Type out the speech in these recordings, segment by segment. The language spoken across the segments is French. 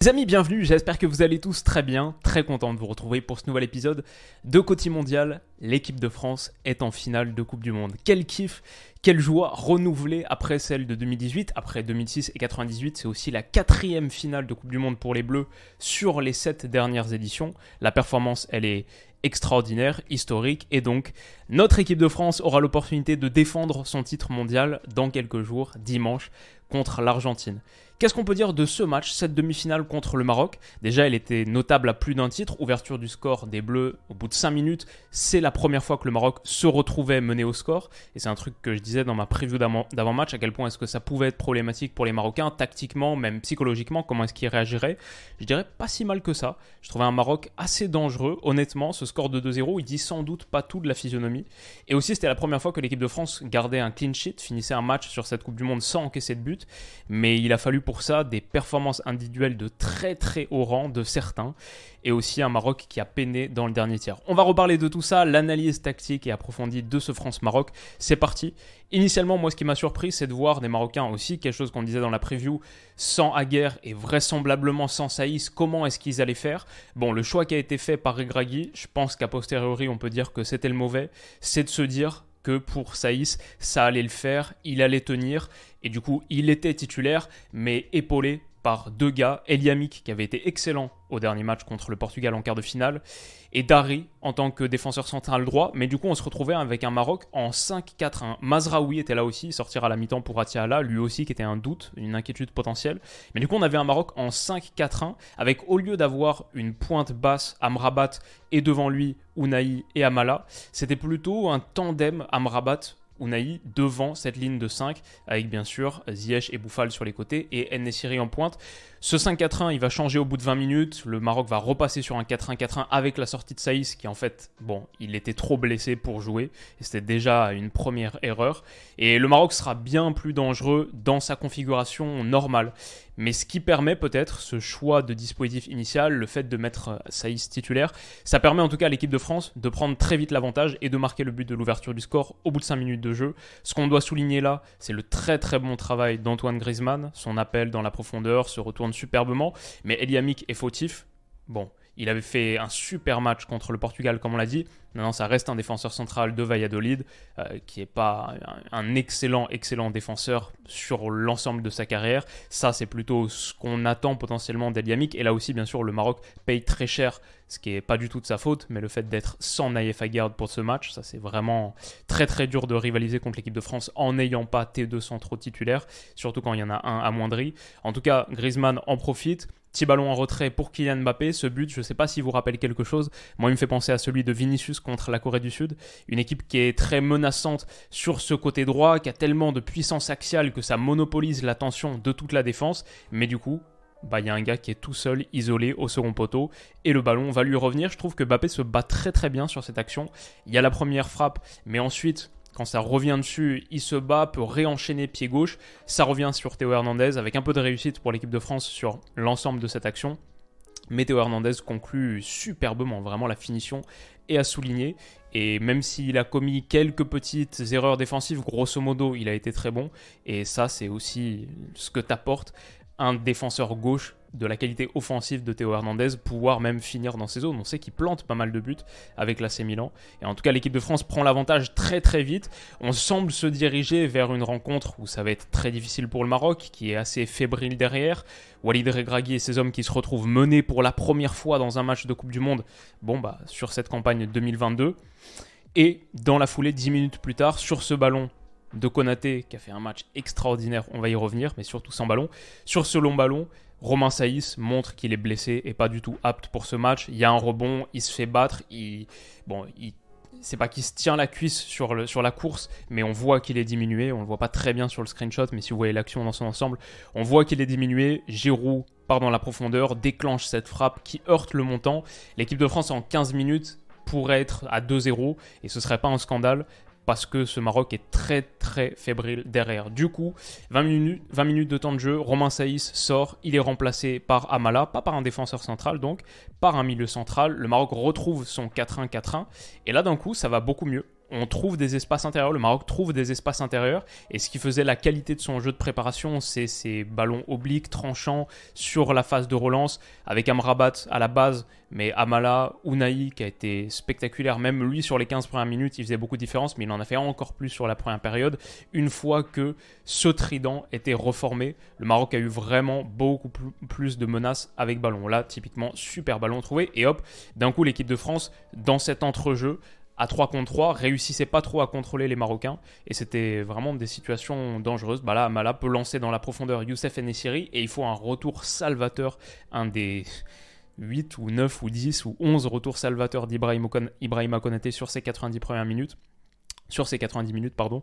Les amis, bienvenue, j'espère que vous allez tous très bien, très content de vous retrouver pour ce nouvel épisode de Côté Mondial. L'équipe de France est en finale de Coupe du Monde. Quel kiff, quelle joie renouvelée après celle de 2018, après 2006 et 98. C'est aussi la quatrième finale de Coupe du Monde pour les Bleus sur les sept dernières éditions. La performance, elle est extraordinaire, historique, et donc notre équipe de France aura l'opportunité de défendre son titre mondial dans quelques jours, dimanche, contre l'Argentine. Qu'est-ce qu'on peut dire de ce match, cette demi-finale contre le Maroc? Déjà, elle était notable à plus d'un titre. Ouverture du score des Bleus au bout de 5 minutes. C'est la première fois que le Maroc se retrouvait mené au score. Et c'est un truc que je disais dans ma preview d'avant-match, à quel point est-ce que ça pouvait être problématique pour les Marocains, tactiquement, même psychologiquement, comment est-ce qu'ils réagiraient. Je dirais pas si mal que ça. Je trouvais un Maroc assez dangereux. Honnêtement, ce score de 2-0, il dit sans doute pas tout de la physionomie. Et aussi, c'était la première fois que l'équipe de France gardait un clean sheet, finissait un match sur cette Coupe du Monde sans encaisser de but. Mais il a fallu pour ça des performances individuelles de très très haut rang de certains et aussi un Maroc qui a peiné dans le dernier tiers. On va reparler de tout ça, l'analyse tactique et approfondie de ce France-Maroc. C'est parti. Initialement, moi, ce qui m'a surpris, c'est de voir des Marocains aussi, quelque chose qu'on disait dans la preview, sans Aguerre et vraisemblablement sans Saïs, comment est-ce qu'ils allaient faire? Bon, le choix qui a été fait par Regragui, je pense qu'à posteriori, on peut dire que c'était le mauvais, c'est de se dire que pour Saïs, ça allait le faire, il allait tenir, et du coup, il était titulaire, mais épaulé par deux gars, Eliamik qui avait été excellent au dernier match contre le Portugal en quart de finale, et Dari en tant que défenseur central droit. Mais du coup, on se retrouvait avec un Maroc en 5-4-1. Mazraoui était là aussi, sortir à la mi-temps pour Atiala, lui aussi qui était un doute, une inquiétude potentielle. Mais du coup, on avait un Maroc en 5-4-1, avec au lieu d'avoir une pointe basse, Amrabat, et devant lui, Unai et Amala, c'était plutôt un tandem Amrabat Unai devant cette ligne de 5, avec bien sûr Ziyech et Bouffal sur les côtés et Nesiri en pointe. Ce 5-4-1, il va changer au bout de 20 minutes. Le Maroc va repasser sur un 4-1-4-1 avec la sortie de Saïs, qui en fait, bon, il était trop blessé pour jouer. C'était déjà une première erreur. Et le Maroc sera bien plus dangereux dans sa configuration normale. Mais ce qui permet peut-être ce choix de dispositif initial, le fait de mettre Saïs titulaire, ça permet en tout cas à l'équipe de France de prendre très vite l'avantage et de marquer le but de l'ouverture du score au bout de 5 minutes Ce qu'on doit souligner là, c'est le très très bon travail d'Antoine Griezmann, son appel dans la profondeur, se retourne superbement, mais Eliamik est fautif. Bon, il avait fait un super match contre le Portugal, comme on l'a dit. Maintenant, ça reste un défenseur central de Valladolid, euh, qui n'est pas un, excellent, excellent défenseur sur l'ensemble de sa carrière. Ça, c'est plutôt ce qu'on attend potentiellement d'Eliamik. Et là aussi, bien sûr, le Maroc paye très cher, ce qui n'est pas du tout de sa faute, mais le fait d'être sans Naïef Aguerd pour ce match, ça, c'est vraiment très, très dur de rivaliser contre l'équipe de France en n'ayant pas T2 centraux titulaires, surtout quand il y en a un amoindri. En tout cas, Griezmann en profite. Petit ballon en retrait pour Kylian Mbappé. Ce but, je ne sais pas s'il vous rappelle quelque chose. Moi, il me fait penser à celui de Vinicius contre la Corée du Sud. Une équipe qui est très menaçante sur ce côté droit, qui a tellement de puissance axiale que ça monopolise l'attention de toute la défense. Mais du coup, bah, il y a un gars qui est tout seul, isolé au second poteau, et le ballon va lui revenir. Je trouve que Mbappé se bat très très bien sur cette action. Il y a la première frappe, mais ensuite, quand ça revient dessus, il se bat, peut réenchaîner pied gauche. Ça revient sur Théo Hernandez avec un peu de réussite pour l'équipe de France sur l'ensemble de cette action. Mais Théo Hernandez conclut superbement, vraiment la finition est à souligner. Et même s'il a commis quelques petites erreurs défensives, grosso modo, il a été très bon. Et ça, c'est aussi ce que t'apporte un défenseur gauche de la qualité offensive de Théo Hernandez, pouvoir même finir dans ses zones. On sait qu'il plante pas mal de buts avec l'AC Milan. Et en tout cas, l'équipe de France prend l'avantage très très vite. On semble se diriger vers une rencontre où ça va être très difficile pour le Maroc, qui est assez fébrile derrière. Walid Regragui et ses hommes qui se retrouvent menés pour la première fois dans un match de Coupe du Monde, bon bah, sur cette campagne 2022. Et dans la foulée, 10 minutes plus tard, sur ce ballon de Konaté, qui a fait un match extraordinaire, on va y revenir, mais surtout sans ballon. Sur ce long ballon, Romain Saïs montre qu'il est blessé et pas du tout apte pour ce match. Il y a un rebond, il se fait battre, il, bon, c'est pas qu'il se tient la cuisse sur, sur la course, mais on voit qu'il est diminué. On le voit pas très bien sur le screenshot, mais si vous voyez l'action dans son ensemble, on voit qu'il est diminué. Giroud part dans la profondeur, déclenche cette frappe qui heurte le montant. L'équipe de France en 15 minutes pourrait être à 2-0 et ce serait pas un scandale parce que ce Maroc est très très fébrile derrière. Du coup, 20 minutes, 20 minutes de temps de jeu, Romain Saïs sort, il est remplacé par Amala, pas par un défenseur central donc, par un milieu central. Le Maroc retrouve son 4-1-4-1 et là d'un coup ça va beaucoup mieux on trouve des espaces intérieurs, le Maroc trouve des espaces intérieurs, et ce qui faisait la qualité de son jeu de préparation, c'est ces ballons obliques, tranchants, sur la phase de relance, avec Amrabat à la base, mais Amala, Unai, qui a été spectaculaire, même lui sur les 15 premières minutes, il faisait beaucoup de différence, mais il en a fait encore plus sur la première période. Une fois que ce trident était reformé, le Maroc a eu vraiment beaucoup plus de menaces avec ballon. Là, typiquement, super ballon trouvé, et hop, d'un coup, l'équipe de France, dans cet entrejeu, à 3 contre 3, réussissait pas trop à contrôler les Marocains. Et c'était vraiment des situations dangereuses. Bah là, Amala peut lancer dans la profondeur Youssef Nessiri et il faut un retour salvateur, un des 8 ou 9 ou 10 ou 11 retours salvateurs d'Ibrahima Konaté sur ses 90 premières minutes. Sur ces 90 minutes, pardon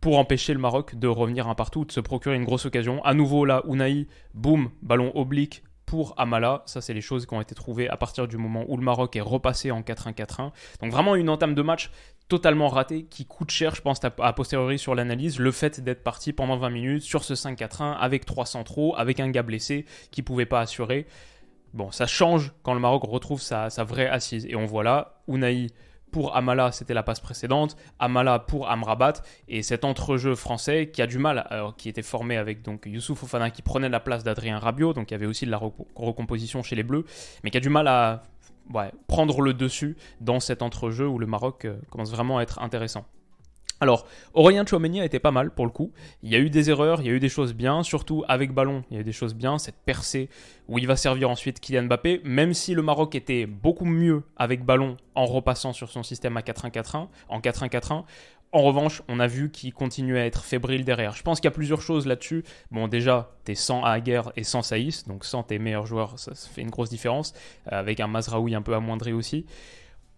pour empêcher le Maroc de revenir un partout, de se procurer une grosse occasion. À nouveau là, Unai, boum, ballon oblique, pour Amala. Ça, c'est les choses qui ont été trouvées à partir du moment où le Maroc est repassé en 4-1-4-1. Donc vraiment une entame de match totalement ratée qui coûte cher, je pense, à posteriori sur l'analyse, le fait d'être parti pendant 20 minutes sur ce 5-4-1 avec trois centraux, avec un gars blessé qui pouvait pas assurer. Bon, ça change quand le Maroc retrouve sa, sa vraie assise. Et on voit là, Unai pour Amala, c'était la passe précédente. Amala pour Amrabat. Et cet entrejeu français qui a du mal, alors, qui était formé avec donc Youssouf Ofana qui prenait la place d'Adrien Rabiot, donc il y avait aussi de la recomposition chez les Bleus, mais qui a du mal à prendre le dessus dans cet entrejeu où le Maroc euh, commence vraiment à être intéressant. Alors, Aurélien Chouameni a été pas mal pour le coup. Il y a eu des erreurs, il y a eu des choses bien, surtout avec ballon, il y a eu des choses bien. Cette percée où il va servir ensuite Kylian Mbappé, même si le Maroc était beaucoup mieux avec ballon en repassant sur son système à 4-1-4-1, en 4-1-4-1. En revanche, on a vu qu'il continuait à être fébrile derrière. Je pense qu'il y a plusieurs choses là-dessus. Bon, déjà, t'es sans Aguer et sans Saïs, donc sans tes meilleurs joueurs, ça, fait une grosse différence, avec un Mazraoui un peu amoindri aussi.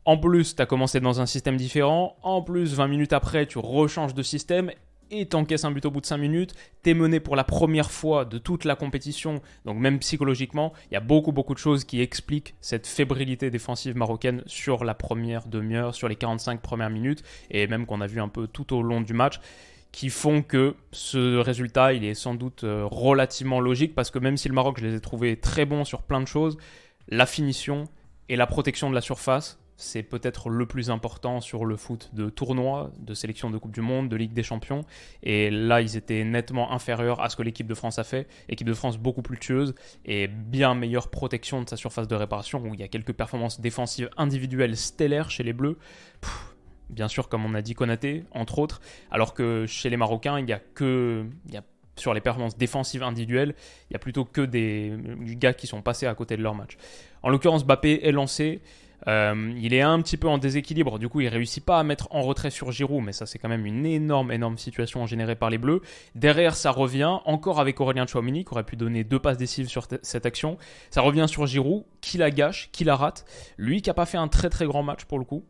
En plus, tu as commencé dans un système différent. En plus, 20 minutes après, tu rechanges de système et t'encaisses un but au bout de 5 minutes. T'es mené pour la première fois de toute la compétition. Donc même psychologiquement, il y a beaucoup beaucoup de choses qui expliquent cette fébrilité défensive marocaine sur la première demi-heure, sur les 45 premières minutes, et même qu'on a vu un peu tout au long du match qui font que ce résultat, il est sans doute euh, relativement logique, parce que même si le Maroc, je les ai trouvés très bons sur plein de choses, la finition et la protection de la surface, c'est peut-être le plus important sur le foot de tournoi, de sélection de Coupe du Monde, de Ligue des Champions. Et là, ils étaient nettement inférieurs à ce que l'équipe de France a fait. Équipe de France beaucoup plus tueuse et bien meilleure protection de sa surface de réparation, où il y a quelques performances défensives individuelles stellaires chez les Bleus. bien sûr, comme on a dit, Konaté, entre autres. Alors que chez les Marocains, il y a que. Sur les performances défensives individuelles, il y a plutôt que des gars qui sont passés à côté de leur match. En l'occurrence, Bappé est lancé. Euh, il est un petit peu en déséquilibre, du coup il réussit pas à mettre en retrait sur Giroud, mais ça c'est quand même une énorme énorme situation générée par les Bleus. Derrière ça revient encore avec Aurélien Chouamini qui aurait pu donner deux passes décisives sur cette action. Ça revient sur Giroud qui la gâche, qui la rate. Lui qui a pas fait un très très grand match pour le coup.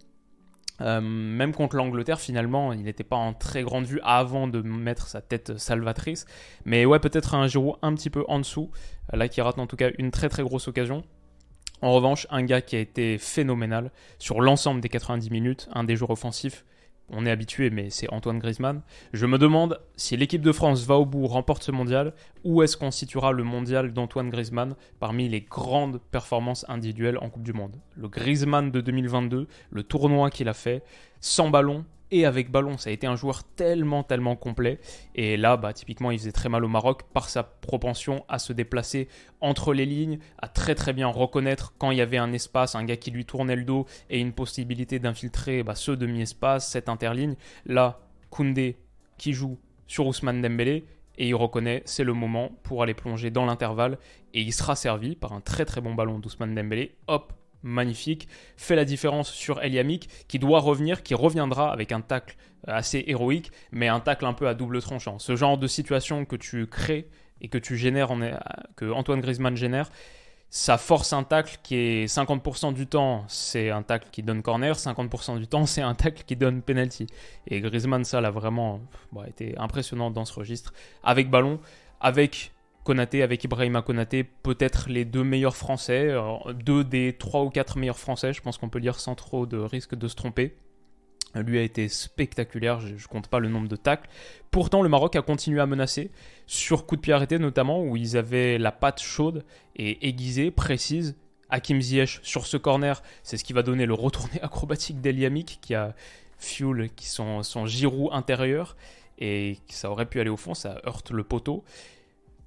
Euh, même contre l'Angleterre, finalement, il n'était pas en très grande vue avant de mettre sa tête salvatrice. Mais ouais, peut-être un Giroud un petit peu en dessous, là qui rate en tout cas une très très grosse occasion. En revanche, un gars qui a été phénoménal sur l'ensemble des 90 minutes, un des joueurs offensifs, on est habitué, mais c'est Antoine Griezmann. Je me demande si l'équipe de France va au bout, remporte ce mondial, où est-ce qu'on situera le mondial d'Antoine Griezmann parmi les grandes performances individuelles en Coupe du Monde? Le Griezmann de 2022, le tournoi qu'il a fait, sans ballon, et avec ballon. Ça a été un joueur tellement, tellement complet. Et là, bah, typiquement, il faisait très mal au Maroc par sa propension à se déplacer entre les lignes, à très très bien reconnaître quand il y avait un espace, un gars qui lui tournait le dos et une possibilité d'infiltrer bah, ce demi-espace, cette interligne. Là, Koundé qui joue sur Ousmane Dembélé et il reconnaît c'est le moment pour aller plonger dans l'intervalle et il sera servi par un très très bon ballon d'Ousmane Dembélé. Hop, magnifique, fait la différence sur Eliamik, qui doit revenir, qui reviendra avec un tacle assez héroïque, mais un tacle un peu à double tranchant. Ce genre de situation que tu crées et que tu génères, que Antoine Griezmann génère, ça force un tacle qui est 50% du temps, c'est un tacle qui donne corner, 50% du temps, c'est un tacle qui donne penalty. Et Griezmann, ça, l'a vraiment été impressionnant dans ce registre. Avec ballon, avec Konaté, avec Ibrahima Konaté, peut-être les deux meilleurs Français, deux des trois ou quatre meilleurs Français, je pense qu'on peut dire sans trop de risque de se tromper. Lui a été spectaculaire, je, ne compte pas le nombre de tacles. Pourtant, le Maroc a continué à menacer, sur coup de pied arrêté notamment, où ils avaient la patte chaude et aiguisée, précise. Hakim Ziyech sur ce corner, c'est ce qui va donner le retourné acrobatique d'Eliamik qui a Fuel qui sont son Giroud intérieur et ça aurait pu aller au fond, ça heurte le poteau.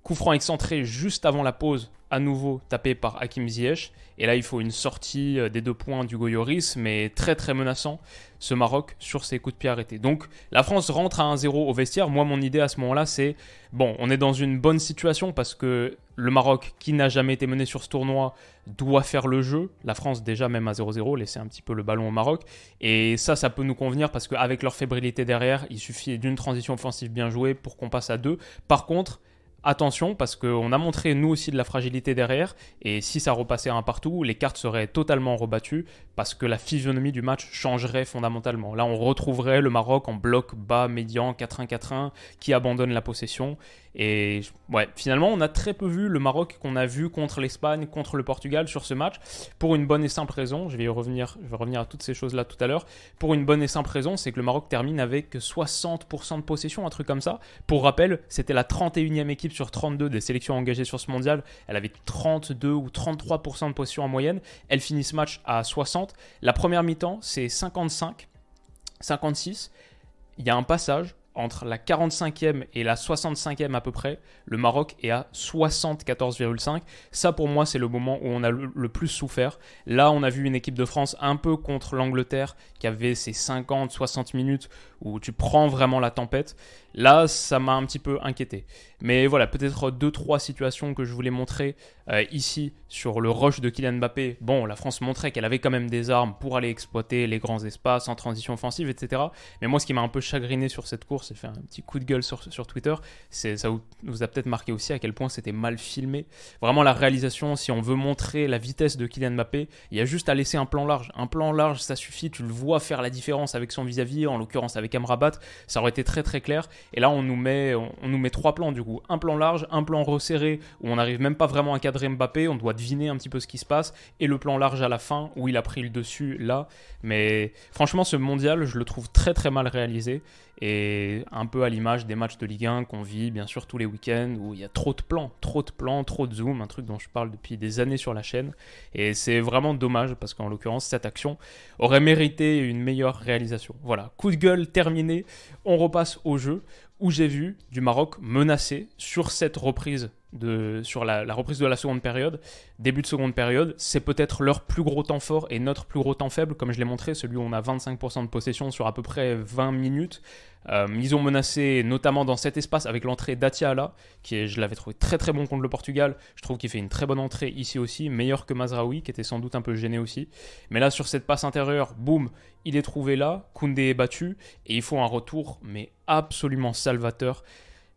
Coup franc excentré juste avant la pause, à nouveau tapé par Hakim Ziyech. Et là, il faut une sortie euh, des deux points du Goyoris, mais très très menaçant, ce Maroc, sur ses coups de pied arrêtés. Donc, la France rentre à 1-0 au vestiaire. Moi, mon idée à ce moment-là, c'est bon, on est dans une bonne situation parce que le Maroc, qui n'a jamais été mené sur ce tournoi, doit faire le jeu. La France, déjà, même à 0-0, laisser un petit peu le ballon au Maroc. Et ça, ça peut nous convenir parce qu'avec leur fébrilité derrière, il suffit d'une transition offensive bien jouée pour qu'on passe à 2. Par contre, attention parce qu'on a montré nous aussi de la fragilité derrière et si ça repassait un partout, les cartes seraient totalement rebattues parce que la physionomie du match changerait fondamentalement. Là, on retrouverait le Maroc en bloc bas, médian, 4-1-4-1 qui abandonne la possession et ouais, finalement, on a très peu vu le Maroc qu'on a vu contre l'Espagne, contre le Portugal sur ce match pour une bonne et simple raison. Je vais y revenir, je vais revenir à toutes ces choses là tout à l'heure. Pour une bonne et simple raison, c'est que le Maroc termine avec 60% de possession, un truc comme ça. Pour rappel, c'était la 31e équipe sur 32 des sélections engagées sur ce mondial. Elle avait 32 ou 33% de possession en moyenne. Elle finit ce match à 60. La première mi-temps, c'est 55, 56. Il y a un passage entre la 45e et la 65e à peu près, le Maroc est à 74,5. Ça pour moi c'est le moment où on a le, plus souffert. Là on a vu une équipe de France un peu contre l'Angleterre qui avait ses 50-60 minutes où tu prends vraiment la tempête. Là ça m'a un petit peu inquiété. Mais voilà, peut-être deux trois situations que je voulais montrer euh, ici sur le rush de Kylian Mbappé. Bon, la France montrait qu'elle avait quand même des armes pour aller exploiter les grands espaces en transition offensive, etc. Mais moi, ce qui m'a un peu chagriné sur cette course, et fait un petit coup de gueule sur, sur Twitter, c'est ça vous, a peut-être marqué aussi à quel point c'était mal filmé. Vraiment, la réalisation, si on veut montrer la vitesse de Kylian Mbappé, il y a juste à laisser un plan large. Un plan large, ça suffit. Tu le vois faire la différence avec son vis-à-vis, en l'occurrence avec Amrabat. Ça aurait été très très clair. Et là, on nous met, on nous met trois plans du coup un plan large, un plan resserré où on n'arrive même pas vraiment à cadrer Mbappé, on doit deviner un petit peu ce qui se passe, et le plan large à la fin où il a pris le dessus là. Mais franchement, ce mondial, je le trouve très très mal réalisé et un peu à l'image des matchs de Ligue 1 qu'on vit bien sûr tous les week-ends où il y a trop de plans, trop de plans, trop de zoom, un truc dont je parle depuis des années sur la chaîne. Et c'est vraiment dommage parce qu'en l'occurrence, cette action aurait mérité une meilleure réalisation. Voilà, coup de gueule terminé, on repasse au jeu où j'ai vu du Maroc menacé sur cette reprise sur la, reprise de la seconde période, début de seconde période, c'est peut-être leur plus gros temps fort et notre plus gros temps faible, comme je l'ai montré, celui où on a 25% de possession sur à peu près 20 minutes. Euh, ils ont menacé notamment dans cet espace avec l'entrée d'Atiala, qui est, je l'avais trouvé très très bon contre le Portugal. Je trouve qu'il fait une très bonne entrée ici aussi, meilleur que Mazraoui, qui était sans doute un peu gêné aussi. Mais là, sur cette passe intérieure, boum, il est trouvé là, Koundé est battu, et il faut un retour, mais absolument salvateur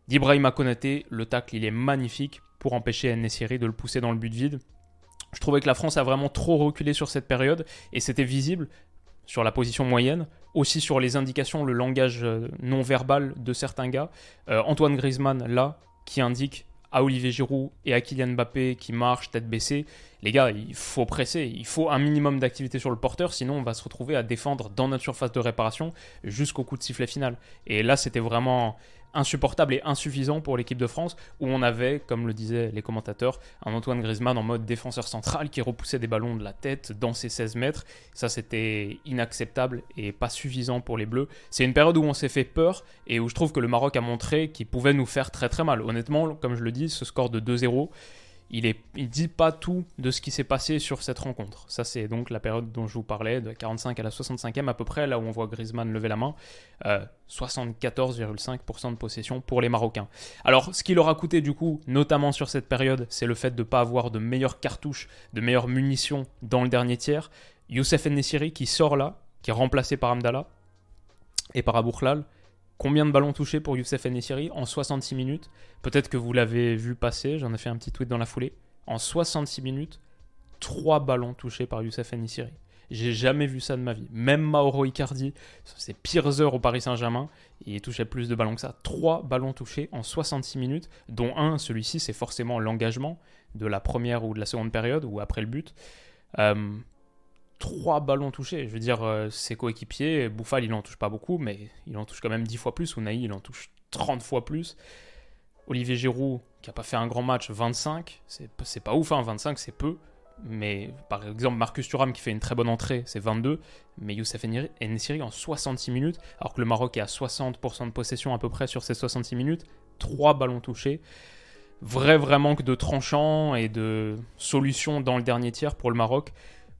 d'Ibrahim Konaté. Le tacle, il est magnifique pour empêcher Nessiri de le pousser dans le but vide. Je trouvais que la France a vraiment trop reculé sur cette période et c'était visible sur la position moyenne, aussi sur les indications, le langage euh, non verbal de certains gars. Euh, Antoine Griezmann, là, qui indique à Olivier Giroud et à Kylian Mbappé qui marchent tête baissée. Les gars, il faut presser, il faut un minimum d'activité sur le porteur, sinon on va se retrouver à défendre dans notre surface de réparation jusqu'au coup de sifflet final. Et là, c'était vraiment insupportable et insuffisant pour l'équipe de France, où on avait, comme le disaient les commentateurs, un Antoine Griezmann en mode défenseur central qui repoussait des ballons de la tête dans ses 16 mètres. Ça, c'était inacceptable et pas suffisant pour les Bleus. C'est une période où on s'est fait peur et où je trouve que le Maroc a montré qu'il pouvait nous faire très très mal. Honnêtement, comme je le dis, ce score de 2-0, il ne dit pas tout de ce qui s'est passé sur cette rencontre. Ça, c'est donc la période dont je vous parlais, de 45 à la 65e à peu près, là où on voit Griezmann lever la main. 74,5% euh, de possession pour les Marocains. Alors, ce qui leur a coûté du coup, notamment sur cette période, c'est le fait de ne pas avoir de meilleures cartouches, de meilleures munitions dans le dernier tiers. Youssef Nessiri qui sort là, qui est remplacé par Amdallah et par Aboukhlal. Combien de ballons touchés pour Youssef Nessiri en 66 minutes Peut-être que vous l'avez vu passer, j'en ai fait un petit tweet dans la foulée. en 66 minutes, 3 ballons touchés par Youssef Nissiri. J'ai jamais vu ça de ma vie. Même Mauro Icardi, ses pires heures au Paris Saint-Germain, il touchait plus de ballons que ça. 3 ballons touchés en 66 minutes, dont un, celui-ci, c'est forcément l'engagement de la première ou de la seconde période, ou après le but. Euh, trois ballons touchés. Je veux dire, euh, ses coéquipiers, Bouffal, il en touche pas beaucoup, mais il en touche quand même 10 fois plus. Unai, il en touche 30 fois plus. Olivier Giroud, qui a pas fait un grand match, 25. C'est pas ouf, hein, 25, c'est peu. Mais par exemple, Marcus Thuram qui fait une très bonne entrée, c'est 22. Mais Youssef Nessiri en 66 minutes, alors que le Maroc est à 60% de possession à peu près sur ces 66 minutes, 3 ballons touchés. Vrai, vrai manque de tranchant et de solutions dans le dernier tiers pour le Maroc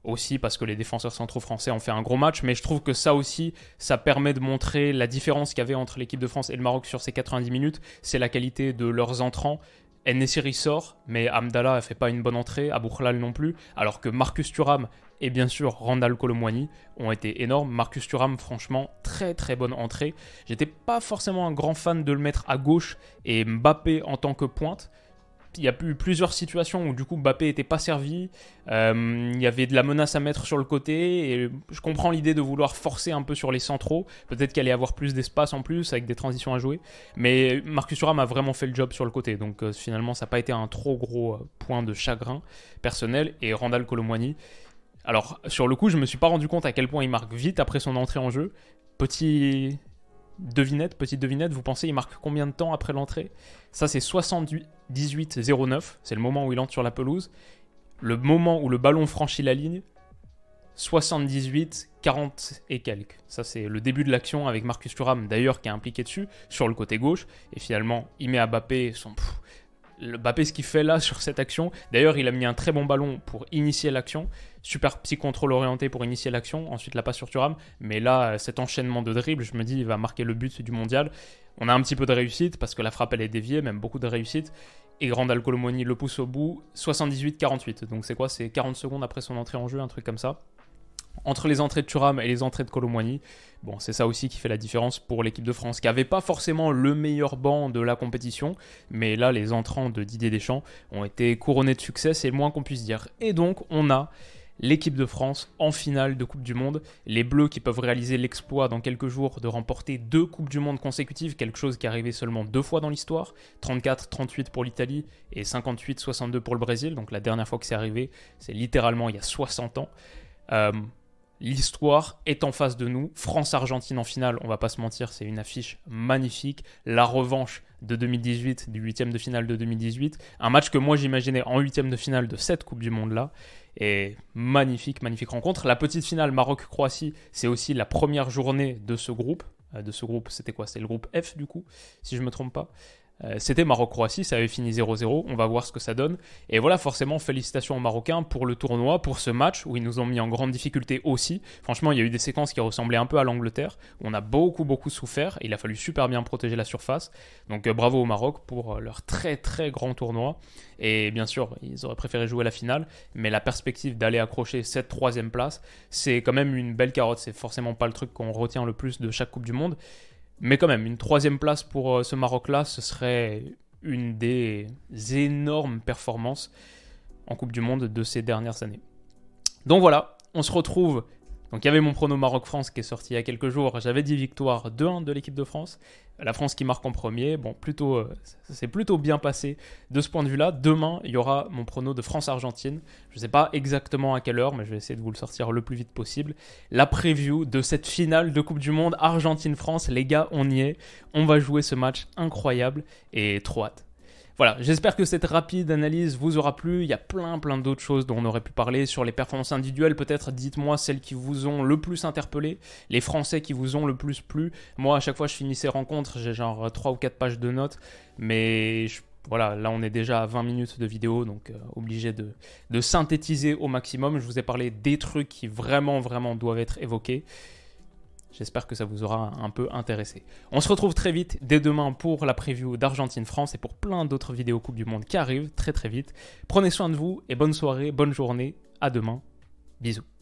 aussi parce que les défenseurs centraux français ont fait un gros match, mais je trouve que ça aussi, ça permet de montrer la différence qu'il y avait entre l'équipe de France et le Maroc sur ces 90 minutes, c'est la qualité de leurs entrants. Nesiri sort, mais Amdallah ne fait pas une bonne entrée, Abou non plus, alors que Marcus Thuram et bien sûr Randall Colomwani ont été énormes. Marcus Thuram, franchement, très très bonne entrée. J'étais pas forcément un grand fan de le mettre à gauche et Mbappé en tant que pointe il y a eu plusieurs situations où du coup Mbappé n'était pas servi, euh, il y avait de la menace à mettre sur le côté, et je comprends l'idée de vouloir forcer un peu sur les centraux, peut-être qu'il allait avoir plus d'espace en plus avec des transitions à jouer, mais Marcus Thuram a vraiment fait le job sur le côté, donc euh, finalement ça n'a pas été un trop gros euh, point de chagrin personnel, et Randall Colomwani, alors sur le coup je me suis pas rendu compte à quel point il marque vite après son entrée en jeu, petit devinette, petite devinette, vous pensez il marque combien de temps après l'entrée? Ça c'est 78-09, c'est le moment où il entre sur la pelouse. Le moment où le ballon franchit la ligne, 78, 40 et quelques. Ça, c'est le début de l'action avec Marcus Thuram, d'ailleurs, qui est impliqué dessus, sur le côté gauche. Et finalement, il met à Bappé son. Le Bappé, ce qu'il fait là sur cette action. D'ailleurs, il a mis un très bon ballon pour initier l'action. Super petit contrôle orienté pour initier l'action. Ensuite, la passe sur Thuram. Mais là, cet enchaînement de dribbles, je me dis, il va marquer le but du mondial. On a un petit peu de réussite parce que la frappe, elle est déviée, même beaucoup de réussite. Et Grandal Colomoni le pousse au bout, 78-48. Donc c'est quoi? C'est 40 secondes après son entrée en jeu, un truc comme ça. Entre les entrées de Thuram et les entrées de Colomoni, bon, c'est ça aussi qui fait la différence pour l'équipe de France, qui n'avait pas forcément le meilleur banc de la compétition, mais là, les entrants de Didier Deschamps ont été couronnés de succès, c'est le moins qu'on puisse dire. Et donc, on a l'équipe de France en finale de Coupe du Monde. Les Bleus qui peuvent réaliser l'exploit dans quelques jours de remporter deux Coupes du Monde consécutives, quelque chose qui est arrivé seulement deux fois dans l'histoire, 34-38 pour l'Italie et 58-62 pour le Brésil. Donc la dernière fois que c'est arrivé, c'est littéralement il y a 60 ans. Euh, l'histoire est en face de nous. France-Argentine en finale, on va pas se mentir, c'est une affiche magnifique. La revanche de 2018, du huitième de finale de 2018. Un match que moi j'imaginais en huitième de finale de cette Coupe du Monde-là. Et magnifique, magnifique rencontre. La petite finale Maroc-Croatie, c'est aussi la première journée de ce groupe. Euh, de ce groupe, c'était quoi? C'est le groupe F du coup, si je ne me trompe pas. Euh, c'était Maroc-Croatie, ça avait fini 0-0, on va voir ce que ça donne. Et voilà, forcément, félicitations aux Marocains pour le tournoi, pour ce match où ils nous ont mis en grande difficulté aussi. Franchement, il y a eu des séquences qui ressemblaient un peu à l'Angleterre, où on a beaucoup, beaucoup souffert, il a fallu super bien protéger la surface. Donc euh, bravo au Maroc pour euh, leur très, très grand tournoi. Et bien sûr, ils auraient préféré jouer la finale, mais la perspective d'aller accrocher cette troisième place, c'est quand même une belle carotte. C'est forcément pas le truc qu'on retient le plus de chaque Coupe du Monde. Mais quand même, une troisième place pour euh, ce Maroc-là, ce serait une des énormes performances en Coupe du Monde de ces dernières années. Donc voilà, on se retrouve donc il y avait mon prono Maroc-France qui est sorti il y a quelques jours. J'avais dit victoire 2-1 de l'équipe de France. La France qui marque en premier. Bon, plutôt, euh, ça s'est plutôt bien passé de ce point de vue-là. Demain, il y aura mon prono de France-Argentine. Je ne sais pas exactement à quelle heure, mais je vais essayer de vous le sortir le plus vite possible. La preview de cette finale de Coupe du Monde Argentine-France. Les gars, on y est. On va jouer ce match incroyable et trop hâte. Voilà, j'espère que cette rapide analyse vous aura plu. Il y a plein plein d'autres choses dont on aurait pu parler sur les performances individuelles. Peut-être dites-moi celles qui vous ont le plus interpellé, les Français qui vous ont le plus plu. Moi, à chaque fois je finis ces rencontres, j'ai genre 3 ou 4 pages de notes. Mais voilà, là on est déjà à 20 minutes de vidéo, donc euh, obligé de, de synthétiser au maximum. Je vous ai parlé des trucs qui vraiment vraiment doivent être évoqués. J'espère que ça vous aura un peu intéressé. On se retrouve très vite dès demain pour la preview d'Argentine-France et pour plein d'autres vidéos Coupe du Monde qui arrivent très très vite. Prenez soin de vous et bonne soirée, bonne journée. À demain. Bisous.